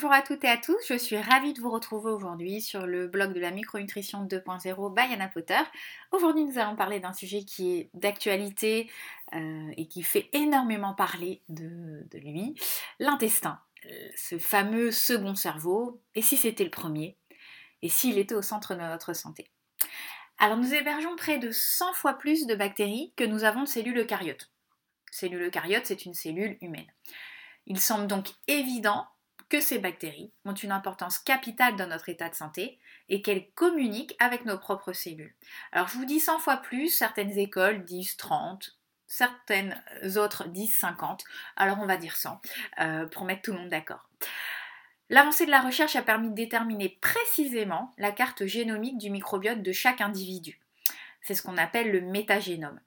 Bonjour à toutes et à tous, je suis ravie de vous retrouver aujourd'hui sur le blog de la micronutrition 2.0 by Anna Potter. Aujourd'hui nous allons parler d'un sujet qui est d'actualité euh, et qui fait énormément parler de, de lui, l'intestin, ce fameux second cerveau, et si c'était le premier, et s'il était au centre de notre santé. Alors nous hébergeons près de 100 fois plus de bactéries que nous avons de cellules eucaryotes. Cellule eucaryote, c'est une cellule humaine. Il semble donc évident que ces bactéries ont une importance capitale dans notre état de santé et qu'elles communiquent avec nos propres cellules. Alors je vous dis 100 fois plus, certaines écoles disent 30, certaines autres disent 50, alors on va dire 100 euh, pour mettre tout le monde d'accord. L'avancée de la recherche a permis de déterminer précisément la carte génomique du microbiote de chaque individu. C'est ce qu'on appelle le métagénome.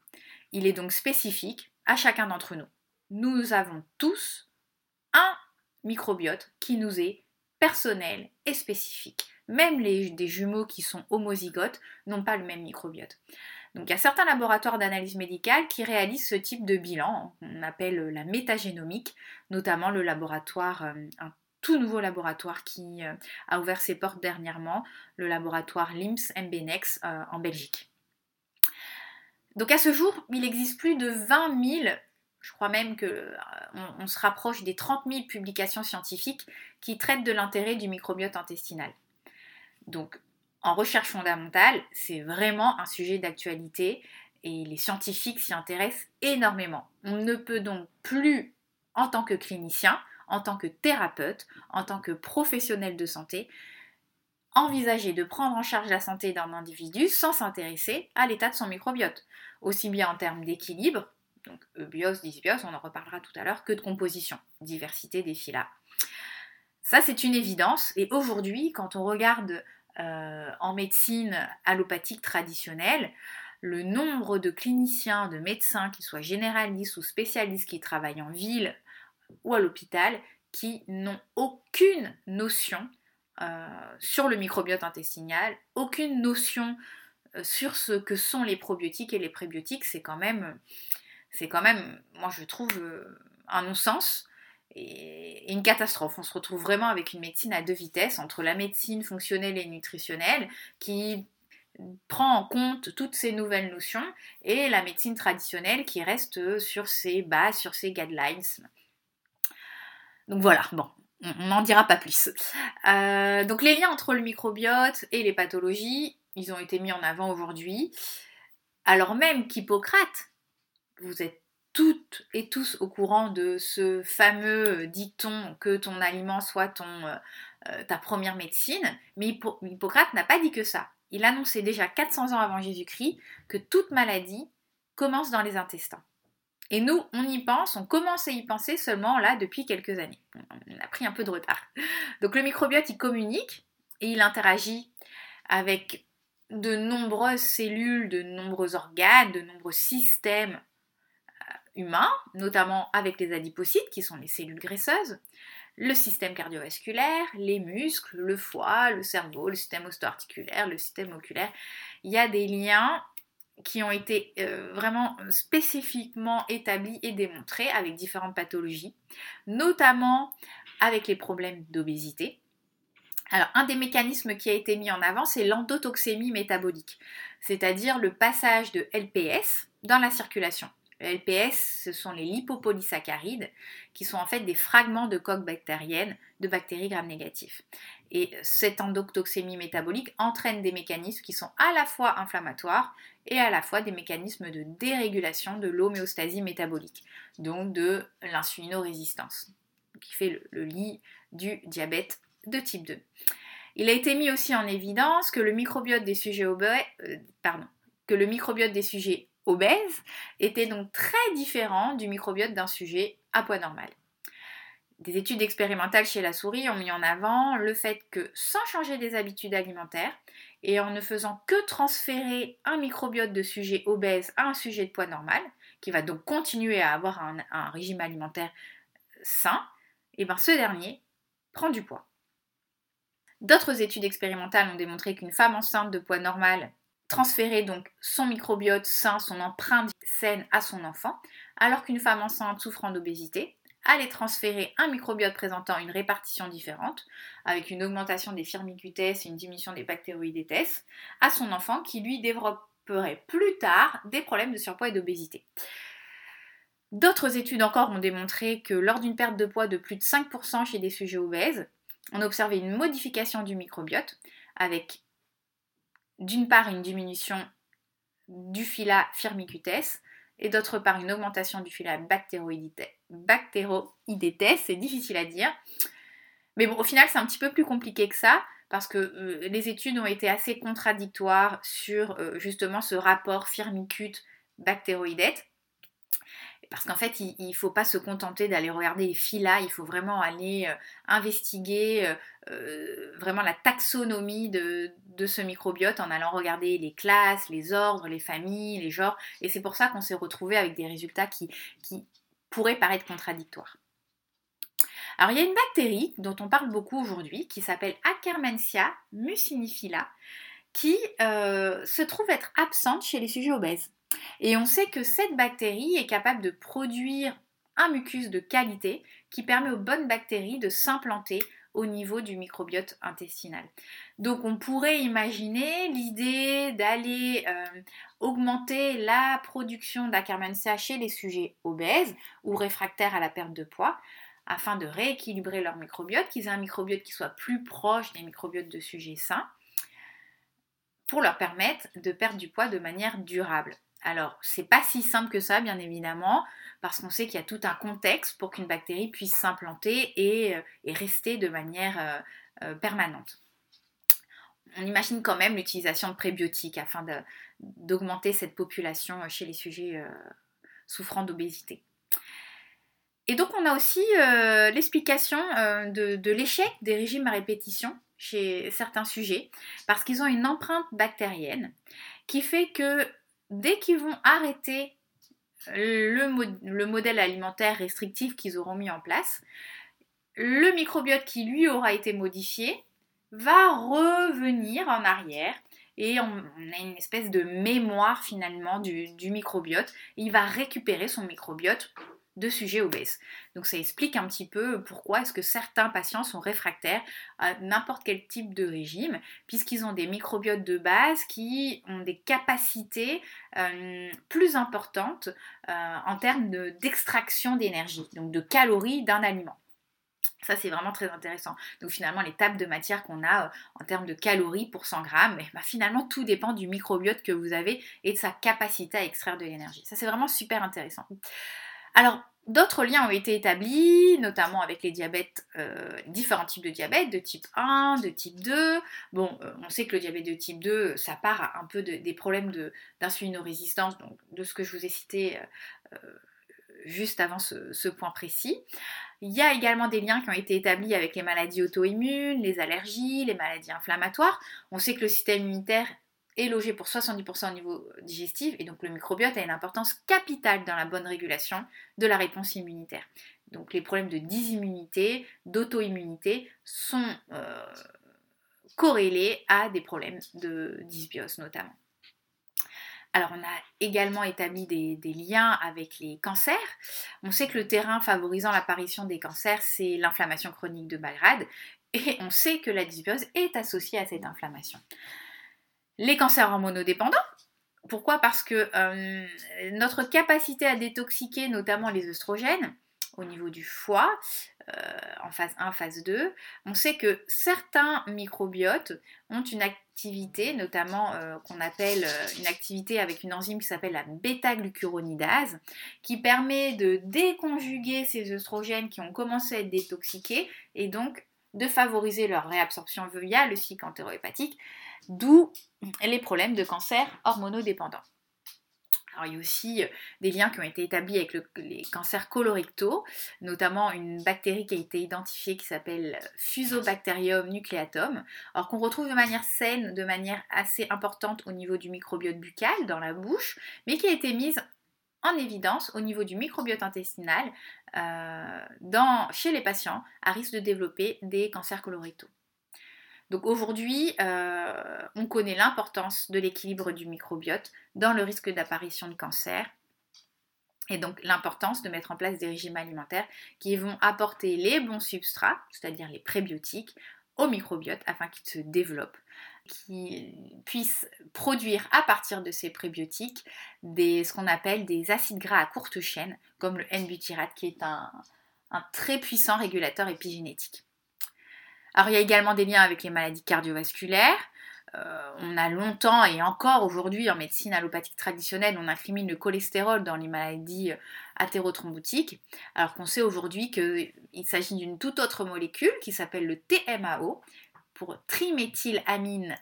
Il est donc spécifique à chacun d'entre nous. Nous avons tous un microbiote qui nous est personnel et spécifique. Même les, des jumeaux qui sont homozygotes n'ont pas le même microbiote. Donc il y a certains laboratoires d'analyse médicale qui réalisent ce type de bilan, on appelle la métagénomique, notamment le laboratoire, euh, un tout nouveau laboratoire qui euh, a ouvert ses portes dernièrement, le laboratoire LIMS MBNEX euh, en Belgique. Donc à ce jour, il existe plus de 20 000 je crois même qu'on euh, on se rapproche des 30 000 publications scientifiques qui traitent de l'intérêt du microbiote intestinal. Donc, en recherche fondamentale, c'est vraiment un sujet d'actualité et les scientifiques s'y intéressent énormément. On ne peut donc plus, en tant que clinicien, en tant que thérapeute, en tant que professionnel de santé, envisager de prendre en charge la santé d'un individu sans s'intéresser à l'état de son microbiote, aussi bien en termes d'équilibre donc eubios, dysbios, on en reparlera tout à l'heure, que de composition, diversité des phyla. Ça, c'est une évidence. Et aujourd'hui, quand on regarde euh, en médecine allopathique traditionnelle, le nombre de cliniciens, de médecins, qu'ils soient généralistes ou spécialistes, qui travaillent en ville ou à l'hôpital, qui n'ont aucune notion euh, sur le microbiote intestinal, aucune notion euh, sur ce que sont les probiotiques et les prébiotiques, c'est quand même c'est quand même, moi je trouve, euh, un non-sens et une catastrophe. On se retrouve vraiment avec une médecine à deux vitesses, entre la médecine fonctionnelle et nutritionnelle, qui prend en compte toutes ces nouvelles notions, et la médecine traditionnelle qui reste sur ses bases, sur ses guidelines. Donc voilà, bon, on n'en dira pas plus. Euh, donc les liens entre le microbiote et les pathologies, ils ont été mis en avant aujourd'hui, alors même qu'Hippocrate vous êtes toutes et tous au courant de ce fameux dicton que ton aliment soit ton, euh, euh, ta première médecine, mais Hippocrate n'a pas dit que ça. Il annonçait déjà 400 ans avant Jésus-Christ que toute maladie commence dans les intestins. Et nous, on y pense, on commence à y penser seulement là depuis quelques années. On a pris un peu de retard. Donc le microbiote, il communique et il interagit avec de nombreuses cellules, de nombreux organes, de nombreux systèmes humain, notamment avec les adipocytes, qui sont les cellules graisseuses, le système cardiovasculaire, les muscles, le foie, le cerveau, le système osteoarticulaire, le système oculaire. Il y a des liens qui ont été euh, vraiment spécifiquement établis et démontrés avec différentes pathologies, notamment avec les problèmes d'obésité. Alors, un des mécanismes qui a été mis en avant, c'est l'endotoxémie métabolique, c'est-à-dire le passage de LPS dans la circulation. Le LPS, ce sont les lipopolysaccharides, qui sont en fait des fragments de coque bactérienne de bactéries gram négatives. Et cette endotoxémie métabolique entraîne des mécanismes qui sont à la fois inflammatoires et à la fois des mécanismes de dérégulation de l'homéostasie métabolique, donc de l'insulinorésistance, qui fait le, lit du diabète de type 2. Il a été mis aussi en évidence que le microbiote des sujets euh, pardon, que le microbiote des sujets obèse était donc très différent du microbiote d'un sujet à poids normal. Des études expérimentales chez la souris ont mis en avant le fait que sans changer des habitudes alimentaires et en ne faisant que transférer un microbiote de sujet obèse à un sujet de poids normal, qui va donc continuer à avoir un, régime alimentaire sain, et eh ben ce dernier prend du poids. D'autres études expérimentales ont démontré qu'une femme enceinte de poids normal transférer donc son microbiote sain, son empreinte saine à son enfant, alors qu'une femme enceinte souffrant d'obésité aller transférer un microbiote présentant une répartition différente, avec une augmentation des firmicutes et une diminution des bactéroïdètes, à son enfant qui lui développerait plus tard des problèmes de surpoids et d'obésité. D'autres études encore ont démontré que lors d'une perte de poids de plus de 5% chez des sujets obèses, on observait une modification du microbiote avec d'une part une diminution du phyla firmicutes et d'autre part une augmentation du phyla bactéroïdètes. C'est difficile à dire. Mais bon, au final, c'est un petit peu plus compliqué que ça parce que euh, les études ont été assez contradictoires sur euh, justement ce rapport firmicute-bactéroïdète parce qu'en fait, il ne faut pas se contenter d'aller regarder les filas, il faut vraiment aller euh, investiguer euh, euh, vraiment la taxonomie de, ce microbiote en allant regarder les classes, les ordres, les familles, les genres. Et c'est pour ça qu'on s'est retrouvé avec des résultats qui, pourraient paraître contradictoires. Alors il y a une bactérie dont on parle beaucoup aujourd'hui qui s'appelle Akkermansia mucinifila qui se trouve être absente chez les sujets obèses. Et on sait que cette bactérie est capable de produire un mucus de qualité qui permet aux bonnes bactéries de s'implanter au niveau du microbiote intestinal. Donc on pourrait imaginer l'idée d'aller euh, augmenter la production d'Akkermansia chez les sujets obèses ou réfractaires à la perte de poids afin de rééquilibrer leur microbiote, qu'ils aient un microbiote qui soit plus proche des microbiotes de sujets sains pour leur permettre de perdre du poids de manière durable. Alors, c'est pas si simple que ça, bien évidemment, parce qu'on sait qu'il y a tout un contexte pour qu'une bactérie puisse s'implanter et, euh, rester de manière euh, euh, permanente. On imagine quand même l'utilisation de prébiotiques afin d'augmenter cette population chez les sujets souffrant d'obésité. Et donc on a aussi l'explication de, de l'échec des régimes à répétition chez certains sujets, parce qu'ils ont une empreinte bactérienne qui fait que dès qu'ils vont arrêter le, modèle alimentaire restrictif qu'ils auront mis en place, le microbiote qui lui aura été modifié va revenir en arrière et on, a une espèce de mémoire finalement du, microbiote. il va récupérer son microbiote de sujets obèses. Donc ça explique un petit peu pourquoi est-ce que certains patients sont réfractaires à n'importe quel type de régime, puisqu'ils ont des microbiotes de base qui ont des capacités euh, plus importantes euh, en termes d'extraction d'énergie, donc de calories d'un aliment. Ça, c'est vraiment très intéressant. Donc finalement, les tables de matière qu'on a euh, en termes de calories pour 100 grammes, eh ben, finalement, tout dépend du microbiote que vous avez et de sa capacité à extraire de l'énergie. Ça, c'est vraiment super intéressant. Alors, d'autres liens ont été établis, notamment avec les diabètes, euh, différents types de diabète, de type 1, de type 2. Bon, euh, on sait que le diabète de type 2, ça part un peu des problèmes d'insulinorésistance, donc de ce que je vous ai cité euh, juste avant ce, ce, point précis. Il y a également des liens qui ont été établis avec les maladies auto-immunes, les allergies, les maladies inflammatoires. On sait que le système immunitaire logé pour 70% au niveau digestif et donc le microbiote a une importance capitale dans la bonne régulation de la réponse immunitaire. Donc les problèmes de dysimmunité, d'auto-immunité sont euh, corrélés à des problèmes de dysbiose notamment. Alors, on a également établi des, liens avec les cancers. On sait que le terrain favorisant l'apparition des cancers, c'est l'inflammation chronique de Balgrade. Et on sait que la dysbiose est associée à cette inflammation les cancers hormonodépendants. Pourquoi? Parce que euh, notre capacité à détoxiquer notamment les œstrogènes au niveau du foie, euh, en phase 1, phase 2, on sait que certains microbiotes ont une activité, notamment euh, qu'on appelle une activité avec une enzyme qui s'appelle la bêta-glucuronidase, qui permet de déconjuguer ces œstrogènes qui ont commencé à être détoxiqués et donc de favoriser leur réabsorption via le cycle entérohépatique d'où les problèmes de cancer hormonodépendants. Alors, il y a aussi euh, des liens qui ont été établis avec les cancers colorectaux, notamment une bactérie qui a été identifiée qui s'appelle Fusobacterium nucleatum, alors qu'on retrouve de manière saine, de manière assez importante au niveau du microbiote buccal dans la bouche, mais qui a été mise en évidence au niveau du microbiote intestinal euh, chez les patients à risque de développer des cancers colorectaux. Donc aujourd'hui, euh, on connaît l'importance de l'équilibre du microbiote dans le risque d'apparition de cancer. Et donc l'importance de mettre en place des régimes alimentaires qui vont apporter les bons substrats, c'est-à-dire les prébiotiques, au microbiote afin qu'il se développe, qu'il puisse produire à partir de ces prébiotiques ce qu'on appelle des acides gras à courte chaîne, comme le N-butyrate qui est un très puissant régulateur épigénétique. Alors il y a également des liens avec les maladies cardiovasculaires. Euh, on a longtemps et encore aujourd'hui en médecine allopathique traditionnelle, on incrimine le cholestérol dans les maladies euh, athérothrombotiques, alors qu'on sait aujourd'hui qu'il s'agit d'une toute autre molécule qui s'appelle le TMAO, pour triméthylamine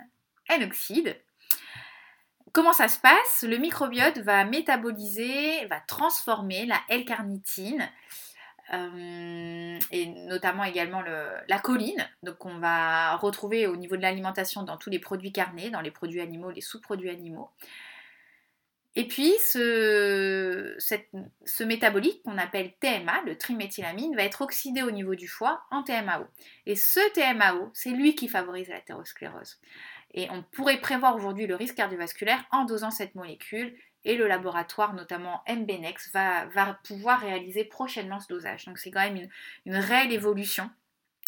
N-oxyde. Comment ça se passe? Le microbiote va métaboliser, va transformer la L-carnitine euh, et notamment également la choline, donc on va retrouver au niveau de l'alimentation dans tous les produits carnés, dans les produits animaux, les sous-produits animaux. Et puis ce, ce métabolique qu'on appelle TMA, le triméthylamine, va être oxydé au niveau du foie en TMAO. Et ce TMAO, c'est lui qui favorise l'athérosclérose. Et on pourrait prévoir aujourd'hui le risque cardiovasculaire en dosant cette molécule et le laboratoire, notamment MBNEX, va, pouvoir réaliser prochainement ce dosage. Donc c'est quand même une, réelle évolution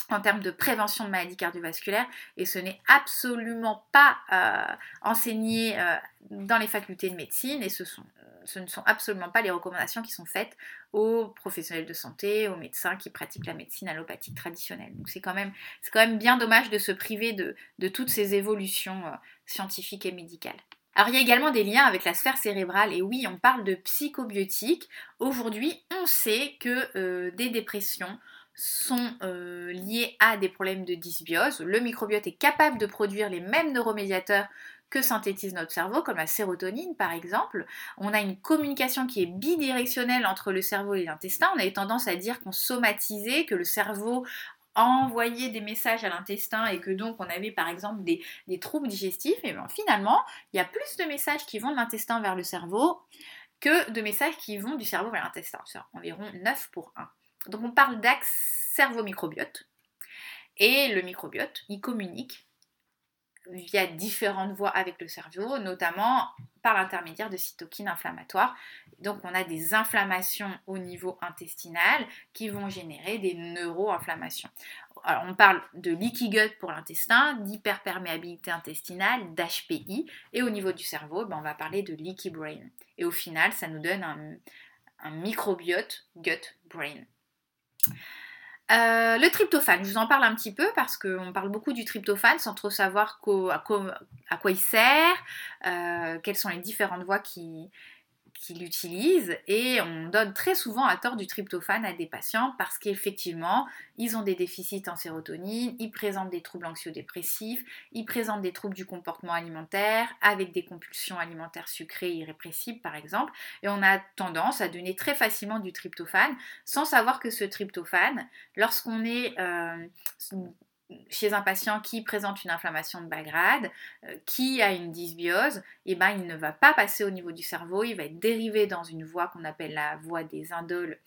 en termes de prévention de maladies cardiovasculaires et ce n'est absolument pas euh, enseigné euh, dans les facultés de médecine et ce, ne sont absolument pas les recommandations qui sont faites aux professionnels de santé, aux médecins qui pratiquent la médecine allopathique traditionnelle. Donc c'est quand, même, bien dommage de se priver de, de toutes ces évolutions euh, scientifiques et médicales. Alors il y a également des liens avec la sphère cérébrale et oui, on parle de psychobiotiques. Aujourd'hui, on sait que euh, des dépressions sont euh, liées à des problèmes de dysbiose. Le microbiote est capable de produire les mêmes neuromédiateurs que synthétise notre cerveau, comme la sérotonine par exemple. On a une communication qui est bidirectionnelle entre le cerveau et l'intestin. On a tendance à dire qu'on somatisait, que le cerveau envoyer des messages à l'intestin et que donc on avait par exemple des, troubles digestifs, et bien finalement, il y a plus de messages qui vont de l'intestin vers le cerveau que de messages qui vont du cerveau vers l'intestin. C'est environ 9 pour 1. Donc on parle d'axe cerveau-microbiote. Et le microbiote, il communique via différentes voies avec le cerveau, notamment par l'intermédiaire de cytokines inflammatoires. Donc on a des inflammations au niveau intestinal qui vont générer des neuroinflammations. Alors on parle de leaky gut pour l'intestin, d'hyperperméabilité intestinale, d'HPI, et au niveau du cerveau, ben, on va parler de leaky brain. Et au final, ça nous donne un, microbiote gut-brain. Euh, le tryptophane, je vous en parle un petit peu parce qu'on parle beaucoup du tryptophane sans trop savoir à, quoi il sert, euh, quelles sont les différentes voies qui, qui l'utilisent et on donne très souvent à tort du tryptophane à des patients parce qu'effectivement, ils ont des déficits en sérotonine, ils présentent des troubles anxio-dépressifs, ils présentent des troubles du comportement alimentaire avec des compulsions alimentaires sucrées irrépressibles par exemple et on a tendance à donner très facilement du tryptophane sans savoir que ce tryptophane, lorsqu'on est euh, chez un patient qui présente une inflammation de bas grade, euh, qui a une dysbiose, eh ben, il ne va pas passer au niveau du cerveau, il va être dérivé dans une voie qu'on appelle la voie des indoles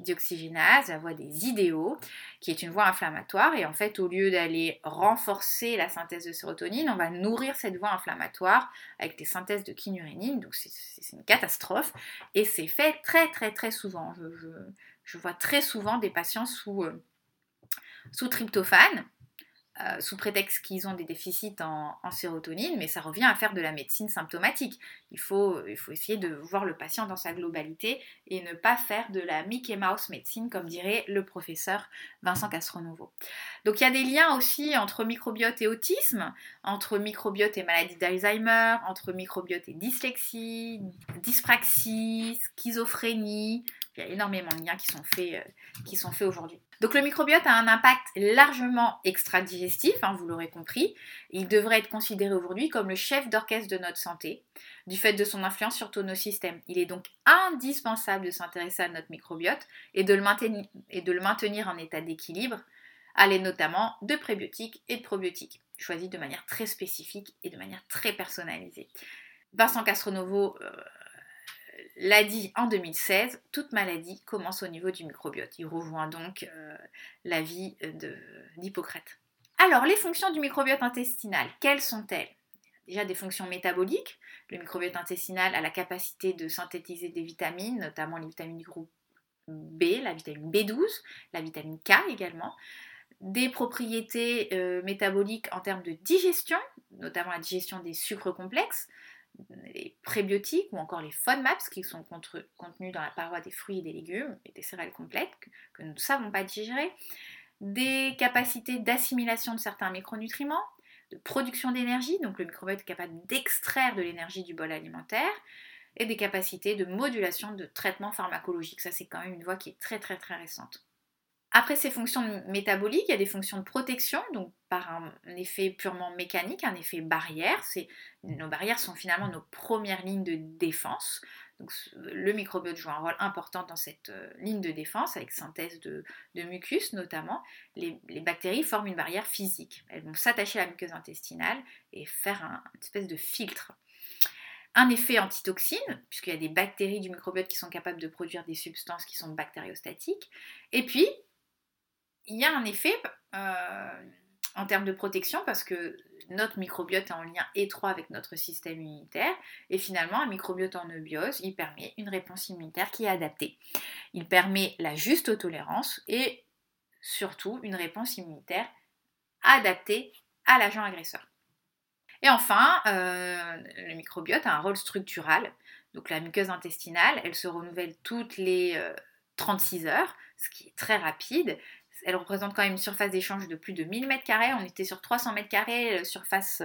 dioxygénase, la voie des idéaux, qui est une voie inflammatoire. Et en fait, au lieu d'aller renforcer la synthèse de sérotonine, on va nourrir cette voie inflammatoire avec des synthèses de kynurénine. Donc c'est une catastrophe. Et c'est fait très très très souvent. Je, vois très souvent des patients sous, euh, sous tryptophane euh, sous prétexte qu'ils ont des déficits en, sérotonine, mais ça revient à faire de la médecine symptomatique. Il faut, il faut essayer de voir le patient dans sa globalité et ne pas faire de la Mickey Mouse médecine, comme dirait le professeur Vincent Castronovo. Donc il y a des liens aussi entre microbiote et autisme, entre microbiote et maladie d'Alzheimer, entre microbiote et dyslexie, dyspraxie, schizophrénie. Il y a énormément de liens qui sont faits, euh, qui sont faits aujourd'hui. Donc le microbiote a un impact largement extra-digestif, hein, vous l'aurez compris. Il devrait être considéré aujourd'hui comme le chef d'orchestre de notre santé, du fait de son influence sur tous nos systèmes. Il est donc indispensable de s'intéresser à notre microbiote et de le maintenir, en état d'équilibre, à l'aide notamment de prébiotiques et de probiotiques, choisis de manière très spécifique et de manière très personnalisée. Vincent Castronovo euh, l'a dit en 2016, toute maladie commence au niveau du microbiote. Il rejoint donc euh, l'avis d'Hippocrate. Alors, les fonctions du microbiote intestinal, quelles sont-elles? Déjà des fonctions métaboliques. Le microbiote intestinal a la capacité de synthétiser des vitamines, notamment les vitamines du groupe B, la vitamine B12, la vitamine K également. Des propriétés euh, métaboliques en termes de digestion, notamment la digestion des sucres complexes, les prébiotiques ou encore les FODMAPs qui sont contenus dans la paroi des fruits et des légumes et des céréales complètes que nous ne savons pas digérer, des capacités d'assimilation de certains micronutriments, de production d'énergie, donc le microbiote est capable d'extraire de l'énergie du bol alimentaire, et des capacités de modulation de traitement pharmacologique. Ça, c'est quand même une voie qui est très très très récente. Après ces fonctions métaboliques, il y a des fonctions de protection, donc par un effet purement mécanique, un effet barrière. Nos barrières sont finalement nos premières lignes de défense. Donc, le microbiote joue un rôle important dans cette euh, ligne de défense, avec synthèse de, mucus notamment. Les, bactéries forment une barrière physique. Elles vont s'attacher à la muqueuse intestinale et faire un, une espèce de filtre. Un effet antitoxine, puisqu'il y a des bactéries du microbiote qui sont capables de produire des substances qui sont bactériostatiques. Et puis, il y a un effet euh, en termes de protection parce que notre microbiote est en lien étroit avec notre système immunitaire et finalement un microbiote en eubiose, il permet une réponse immunitaire qui est adaptée. Il permet la juste tolérance et surtout une réponse immunitaire adaptée à l'agent agresseur. Et enfin, euh, le microbiote a un rôle structural. Donc la muqueuse intestinale, elle se renouvelle toutes les 36 euh, heures, ce qui est très rapide elle représente quand même une surface d'échange de plus de 1000 m2. On était sur 300 m2, surface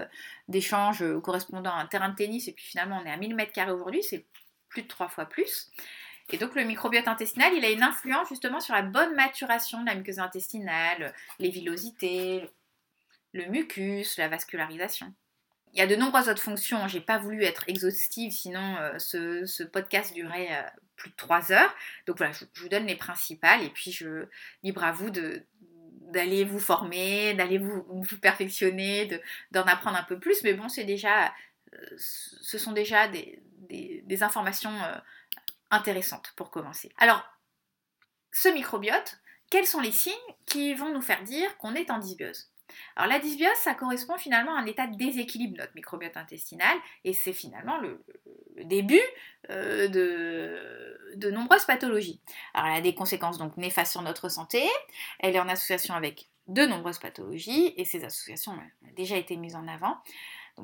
d'échange euh, correspondant à un terrain de tennis, et puis finalement on est à 1000 m2 aujourd'hui, c'est plus de 3 fois plus. Et donc le microbiote intestinal, il a une influence justement sur la bonne maturation de la muqueuse intestinale, les villosités, le mucus, la vascularisation. Il y a de nombreuses autres fonctions, j'ai pas voulu être exhaustive, sinon euh, ce, podcast durait euh, plus de 3 heures. Donc voilà, je, vous donne les principales et puis je libre à vous d'aller vous former, d'aller vous, vous, perfectionner, d'en apprendre un peu plus. Mais bon, c'est déjà, euh, ce sont déjà des, des, informations intéressantes pour commencer. Alors, ce microbiote, quels sont les signes qui vont nous faire dire qu'on est en dysbiose? Alors la dysbiose, ça correspond finalement à un état de déséquilibre de notre microbiote intestinal et c'est finalement le, début euh, de, nombreuses pathologies. Alors elle a des conséquences donc néfastes sur notre santé, elle est en association avec de nombreuses pathologies et ces associations ont déjà été mises en avant.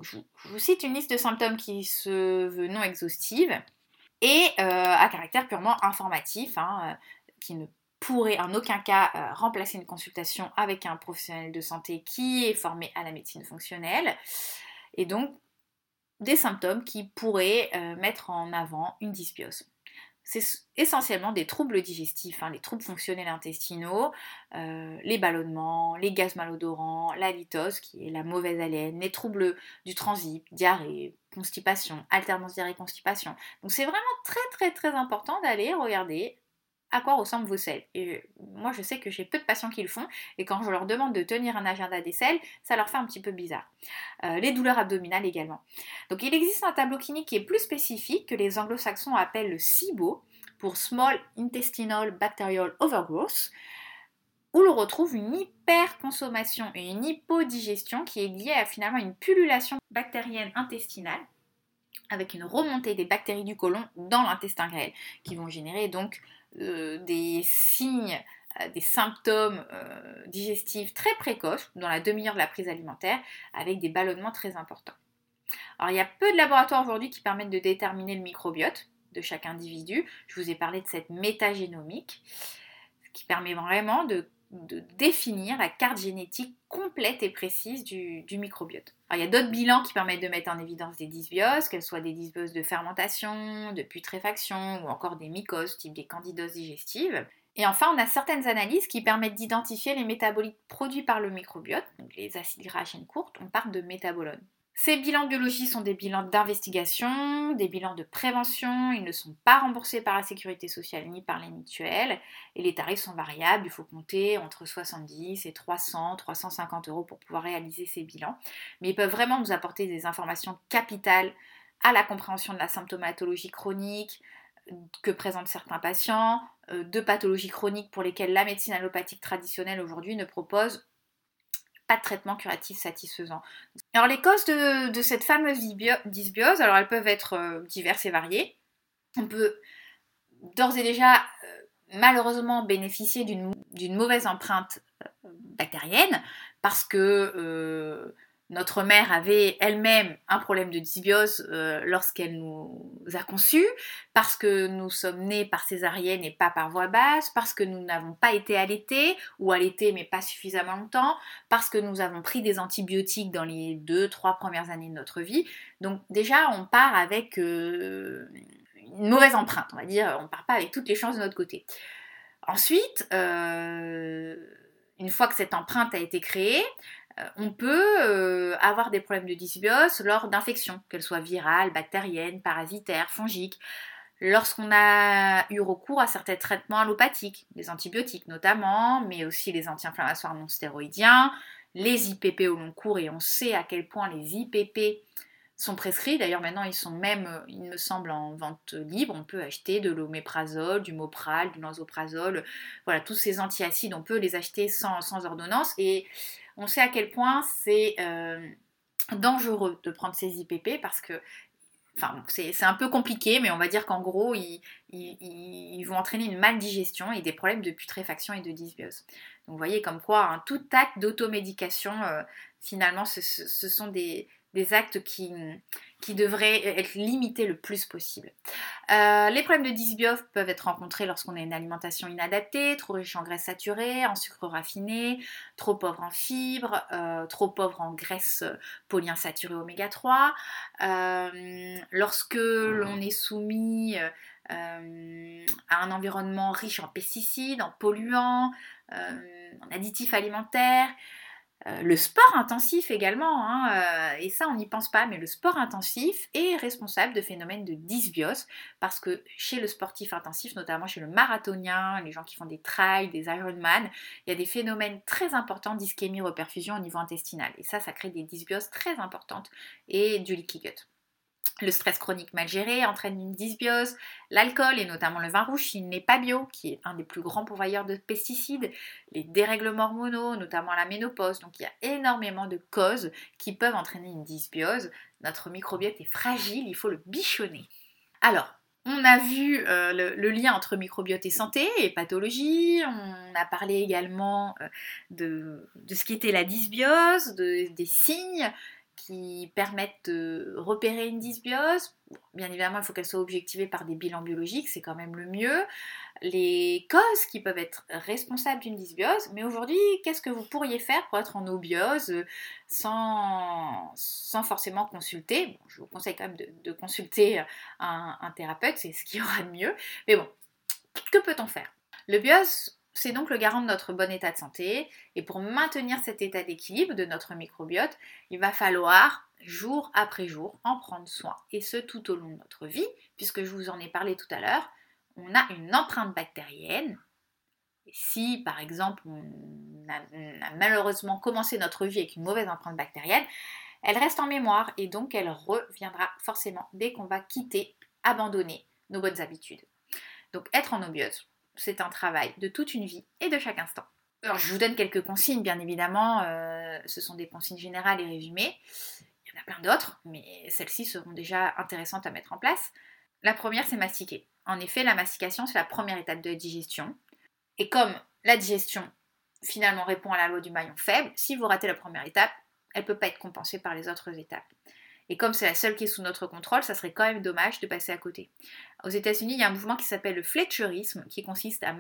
Je, vous cite une liste de symptômes qui se veut non exhaustive et euh, à caractère purement informatif, hein, euh, qui ne pourrait en aucun cas euh, remplacer une consultation avec un professionnel de santé qui est formé à la médecine fonctionnelle. Et donc, des symptômes qui pourraient euh, mettre en avant une dysbiose. C'est essentiellement des troubles digestifs, hein, les troubles fonctionnels intestinaux, euh, les ballonnements, les gaz malodorants, la litose, qui est la mauvaise haleine, les troubles du transit, diarrhée, constipation, alternance diarrhée-constipation. Donc c'est vraiment très très très important d'aller regarder à quoi ressemblent vos selles. Et moi, je sais que j'ai peu de patients qui le font, et quand je leur demande de tenir un agenda des selles, ça leur fait un petit peu bizarre. Euh, les douleurs abdominales également. Donc, il existe un tableau clinique qui est plus spécifique, que les anglo-saxons appellent le SIBO, pour Small Intestinal Bacterial Overgrowth, où l'on retrouve une hyperconsommation et une hypodigestion qui est liée à finalement une pullulation bactérienne intestinale avec une remontée des bactéries du côlon dans l'intestin grêle, qui vont générer donc des signes, euh, des symptômes euh, digestifs très précoces dans la demi-heure de la prise alimentaire avec des ballonnements très importants. Alors il y a peu de laboratoires aujourd'hui qui permettent de déterminer le microbiote de chaque individu. Je vous ai parlé de cette métagénomique qui permet vraiment de définir la carte génétique complète et précise du, microbiote. Il y a d'autres bilans qui permettent de mettre en évidence des dysbioses, qu'elles soient des dysbioses de fermentation, de putréfaction ou encore des mycoses, type des candidoses digestives. Et enfin, on a certaines analyses qui permettent d'identifier les métabolites produits par le microbiote, donc les acides gras à chaîne courte, on parle de métabolones. Ces bilans de biologie sont des bilans d'investigation, des bilans de prévention, ils ne sont pas remboursés par la sécurité sociale ni par les mutuelles. Et les tarifs sont variables, il faut compter entre 70 et 300, 350 euros pour pouvoir réaliser ces bilans, mais ils peuvent vraiment nous apporter des informations capitales à la compréhension de la symptomatologie chronique que présentent certains patients, euh, de pathologies chroniques pour lesquelles la médecine allopathique traditionnelle aujourd'hui ne propose pas de traitement curatif satisfaisant. Alors les causes de, cette fameuse dysbiose, alors elles peuvent être euh, diverses et variées. On peut d'ores et déjà euh, malheureusement bénéficier d'une mauvaise empreinte euh, bactérienne parce que notre mère avait elle-même un problème de dysbiose euh, lorsqu'elle nous a conçus, parce que nous sommes nés par césarienne et pas par voie basse, parce que nous n'avons pas été allaités, ou allaités mais pas suffisamment longtemps, parce que nous avons pris des antibiotiques dans les deux, trois premières années de notre vie. Donc déjà, on part avec euh, une mauvaise empreinte, on va dire, on part pas avec toutes les chances de notre côté. Ensuite, euh, une fois que cette empreinte a été créée, on peut euh, avoir des problèmes de dysbiose lors d'infections, qu'elles soient virales, bactériennes, parasitaires, fongiques, lorsqu'on a eu recours à certains traitements allopathiques, des antibiotiques notamment, mais aussi les anti-inflammatoires non stéroïdiens, les IPP au long cours, et on sait à quel point les IPP sont prescrits. D'ailleurs, maintenant, ils sont même, il me semble, en vente libre. On peut acheter de l'oméprazole, du mopral, du lansoprazole. Voilà, tous ces antiacides, on peut les acheter sans, sans ordonnance. Et on sait à quel point c'est euh, dangereux de prendre ces IPP parce que c'est un peu compliqué, mais on va dire qu'en gros, ils, vont entraîner une maldigestion et des problèmes de putréfaction et de dysbiose. Donc vous voyez comme quoi un tout acte d'automédication, euh, finalement, ce, sont des, des actes qui, qui devraient être limités le plus possible. Euh, les problèmes de dysbiose peuvent être rencontrés lorsqu'on a une alimentation inadaptée, trop riche en graisses saturées, en sucre raffiné, trop pauvre en fibres, euh, trop pauvre en graisses polyinsaturées oméga 3, euh, lorsque l'on est soumis à un environnement riche en pesticides, en polluants, en additifs alimentaires, euh, le sport intensif également, hein, euh, et ça on n'y pense pas, mais le sport intensif est responsable de phénomènes de dysbiose parce que chez le sportif intensif, notamment chez le marathonien, les gens qui font des trails, des Ironman, il y a des phénomènes très importants d'ischémie reperfusion au niveau intestinal et ça, ça crée des dysbioses très importantes et du leaky gut. Le stress chronique mal géré entraîne une dysbiose. L'alcool, et notamment le vin rouge, s'il n'est pas bio, qui est un des plus grands pourvoyeurs de pesticides, les dérèglements hormonaux, notamment la ménopause. Donc il y a énormément de causes qui peuvent entraîner une dysbiose. Notre microbiote est fragile, il faut le bichonner. Alors, on a vu euh, le, lien entre microbiote et santé et pathologie. On a parlé également euh, de, ce qui était la dysbiose, des signes qui permettent de repérer une dysbiose. Bien évidemment, il faut qu'elle soit objectivée par des bilans biologiques, c'est quand même le mieux. Les causes qui peuvent être responsables d'une dysbiose, mais aujourd'hui, qu'est-ce que vous pourriez faire pour être en obiose sans, sans forcément consulter? Je vous conseille quand même de, consulter un, un thérapeute, c'est ce qu'il y aura de mieux. Mais bon, que peut-on faire? Le biose, c'est donc le garant de notre bon état de santé et pour maintenir cet état d'équilibre de notre microbiote, il va falloir jour après jour en prendre soin et ce tout au long de notre vie puisque je vous en ai parlé tout à l'heure, on a une empreinte bactérienne. Si par exemple on a, malheureusement commencé notre vie avec une mauvaise empreinte bactérienne, elle reste en mémoire et donc elle reviendra forcément dès qu'on va quitter, abandonner nos bonnes habitudes. Donc être en obiose, c'est un travail de toute une vie et de chaque instant. Alors, je vous donne quelques consignes, bien évidemment. Euh, ce sont des consignes générales et résumées. Il y en a plein d'autres, mais celles-ci seront déjà intéressantes à mettre en place. La première, c'est mastiquer. En effet, la mastication, c'est la première étape de la digestion. Et comme la digestion, finalement, répond à la loi du maillon faible, si vous ratez la première étape, elle ne peut pas être compensée par les autres étapes. Et comme c'est la seule qui est sous notre contrôle, ça serait quand même dommage de passer à côté. Aux États-Unis, il y a un mouvement qui s'appelle le fletcherisme, qui consiste à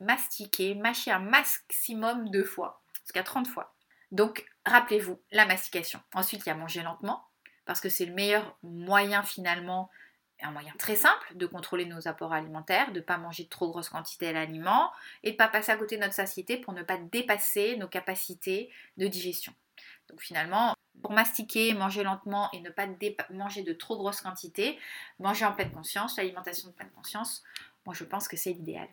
mastiquer, mâcher un maximum de fois, jusqu'à 30 fois. Donc, rappelez-vous, la mastication. Ensuite, il y a manger lentement, parce que c'est le meilleur moyen finalement, un moyen très simple de contrôler nos apports alimentaires, de ne pas manger de trop grosses quantités d'aliments et de ne pas passer à côté de notre satiété pour ne pas dépasser nos capacités de digestion. Donc finalement, pour mastiquer, manger lentement et ne pas manger de trop grosses quantités, manger en pleine conscience, l'alimentation de pleine conscience, moi je pense que c'est l'idéal.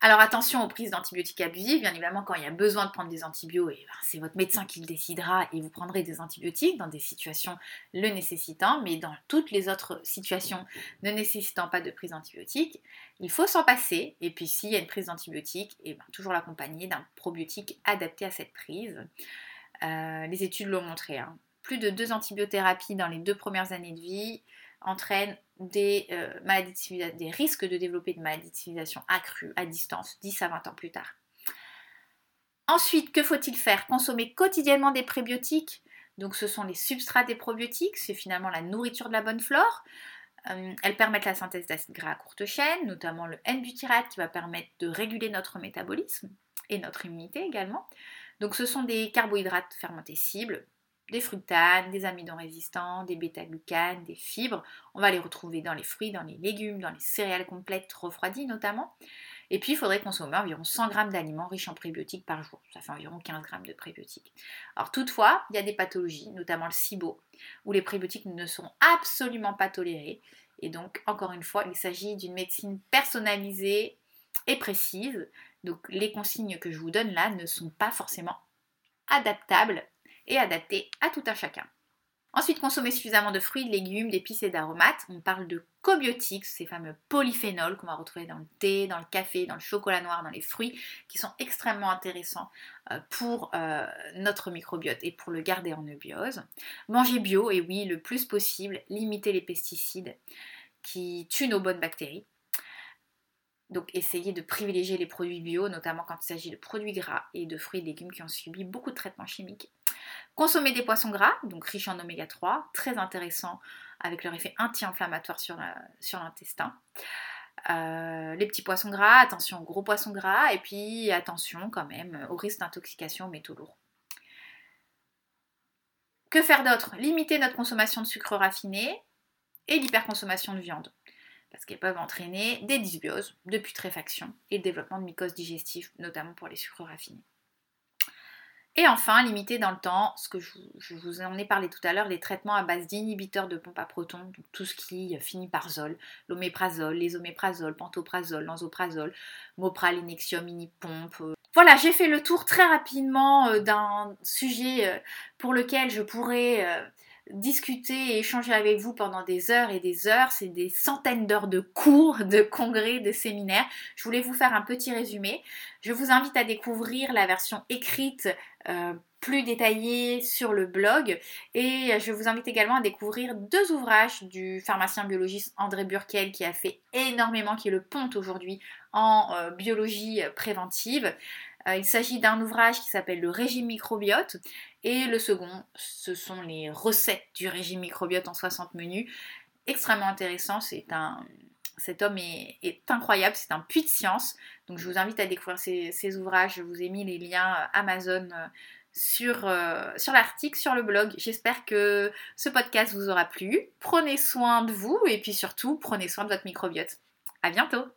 Alors attention aux prises d'antibiotiques abusives, bien évidemment quand il y a besoin de prendre des antibiotiques, ben, c'est votre médecin qui le décidera et vous prendrez des antibiotiques dans des situations le nécessitant, mais dans toutes les autres situations ne nécessitant pas de prise d'antibiotiques, il faut s'en passer. Et puis s'il y a une prise d'antibiotiques, et eh ben, toujours l'accompagner d'un probiotique adapté à cette prise. Les études l'ont montré. Hein. Plus de deux antibiothérapies dans les deux premières années de vie entraînent des, des risques de développer de maladies de civilisation accrues à distance 10 à 20 ans plus tard. Ensuite, que faut-il faire? Consommer quotidiennement des prébiotiques? Donc ce sont les substrats des probiotiques, c'est finalement la nourriture de la bonne flore. Euh, elles permettent la synthèse d'acides gras à courte chaîne, notamment le N-butyrate qui va permettre de réguler notre métabolisme et notre immunité également. Donc ce sont des carbohydrates fermentés cibles, des fructanes, des amidons résistants, des bêta-glucanes, des fibres. On va les retrouver dans les fruits, dans les légumes, dans les céréales complètes refroidies notamment. Et puis, il faudrait consommer environ 100 g d'aliments riches en prébiotiques par jour. Ça fait environ 15 g de prébiotiques. Alors, toutefois, il y a des pathologies, notamment le SIBO, où les prébiotiques ne sont absolument pas tolérés. Et donc, encore une fois, il s'agit d'une médecine personnalisée et précise. Donc, les consignes que je vous donne là ne sont pas forcément adaptables et adaptées à tout un chacun. Ensuite, consommer suffisamment de fruits, de légumes, d'épices et d'aromates. On parle de cobiotiques, ces fameux polyphénols qu'on va retrouver dans le thé, dans le café, dans le chocolat noir, dans les fruits, qui sont extrêmement intéressants euh, pour euh, notre microbiote et pour le garder en eubiose. Manger bio, et oui, le plus possible, limiter les pesticides qui tuent nos bonnes bactéries. Donc essayez de privilégier les produits bio, notamment quand il s'agit de produits gras et de fruits et légumes qui ont subi beaucoup de traitements chimiques. Consommer des poissons gras, donc riches en oméga 3, très intéressant avec leur effet anti-inflammatoire sur l'intestin. Euh, les petits poissons gras, attention aux gros poissons gras, et puis attention quand même au risque d'intoxication aux métaux lourds. Que faire d'autre? Limiter notre consommation de sucre raffiné et l'hyperconsommation de viande, parce qu'elles peuvent entraîner des dysbioses, de putréfaction et le développement de mycoses digestives, notamment pour les sucres raffinés. Et enfin, limiter dans le temps, ce que je, vous en ai parlé tout à l'heure, les traitements à base d'inhibiteurs de pompe à protons, donc tout ce qui finit par zol, l'oméprazole, les oméprazoles, pantoprazole, l'anzoprazole, mopral, inexium, mini-pompe. Euh. Voilà, j'ai fait le tour très rapidement euh, d'un sujet euh, pour lequel je pourrais discuter et échanger avec vous pendant des heures et des heures. C'est des centaines d'heures de cours, de congrès, de séminaires. Je voulais vous faire un petit résumé. Je vous invite à découvrir la version écrite euh, plus détaillée sur le blog et je vous invite également à découvrir deux ouvrages du pharmacien biologiste André Burkel qui a fait énormément, qui est le pont aujourd'hui en euh, biologie préventive. Euh, il s'agit d'un ouvrage qui s'appelle Le régime microbiote et le second, ce sont les recettes du régime microbiote en 60 menus. Extrêmement intéressant, c'est un, cet homme est, incroyable, c'est un puits de science. Donc je vous invite à découvrir ces, ouvrages. Je vous ai mis les liens euh, Amazon euh, sur, sur l'article, sur le blog. J'espère que ce podcast vous aura plu. Prenez soin de vous et puis surtout, prenez soin de votre microbiote. À bientôt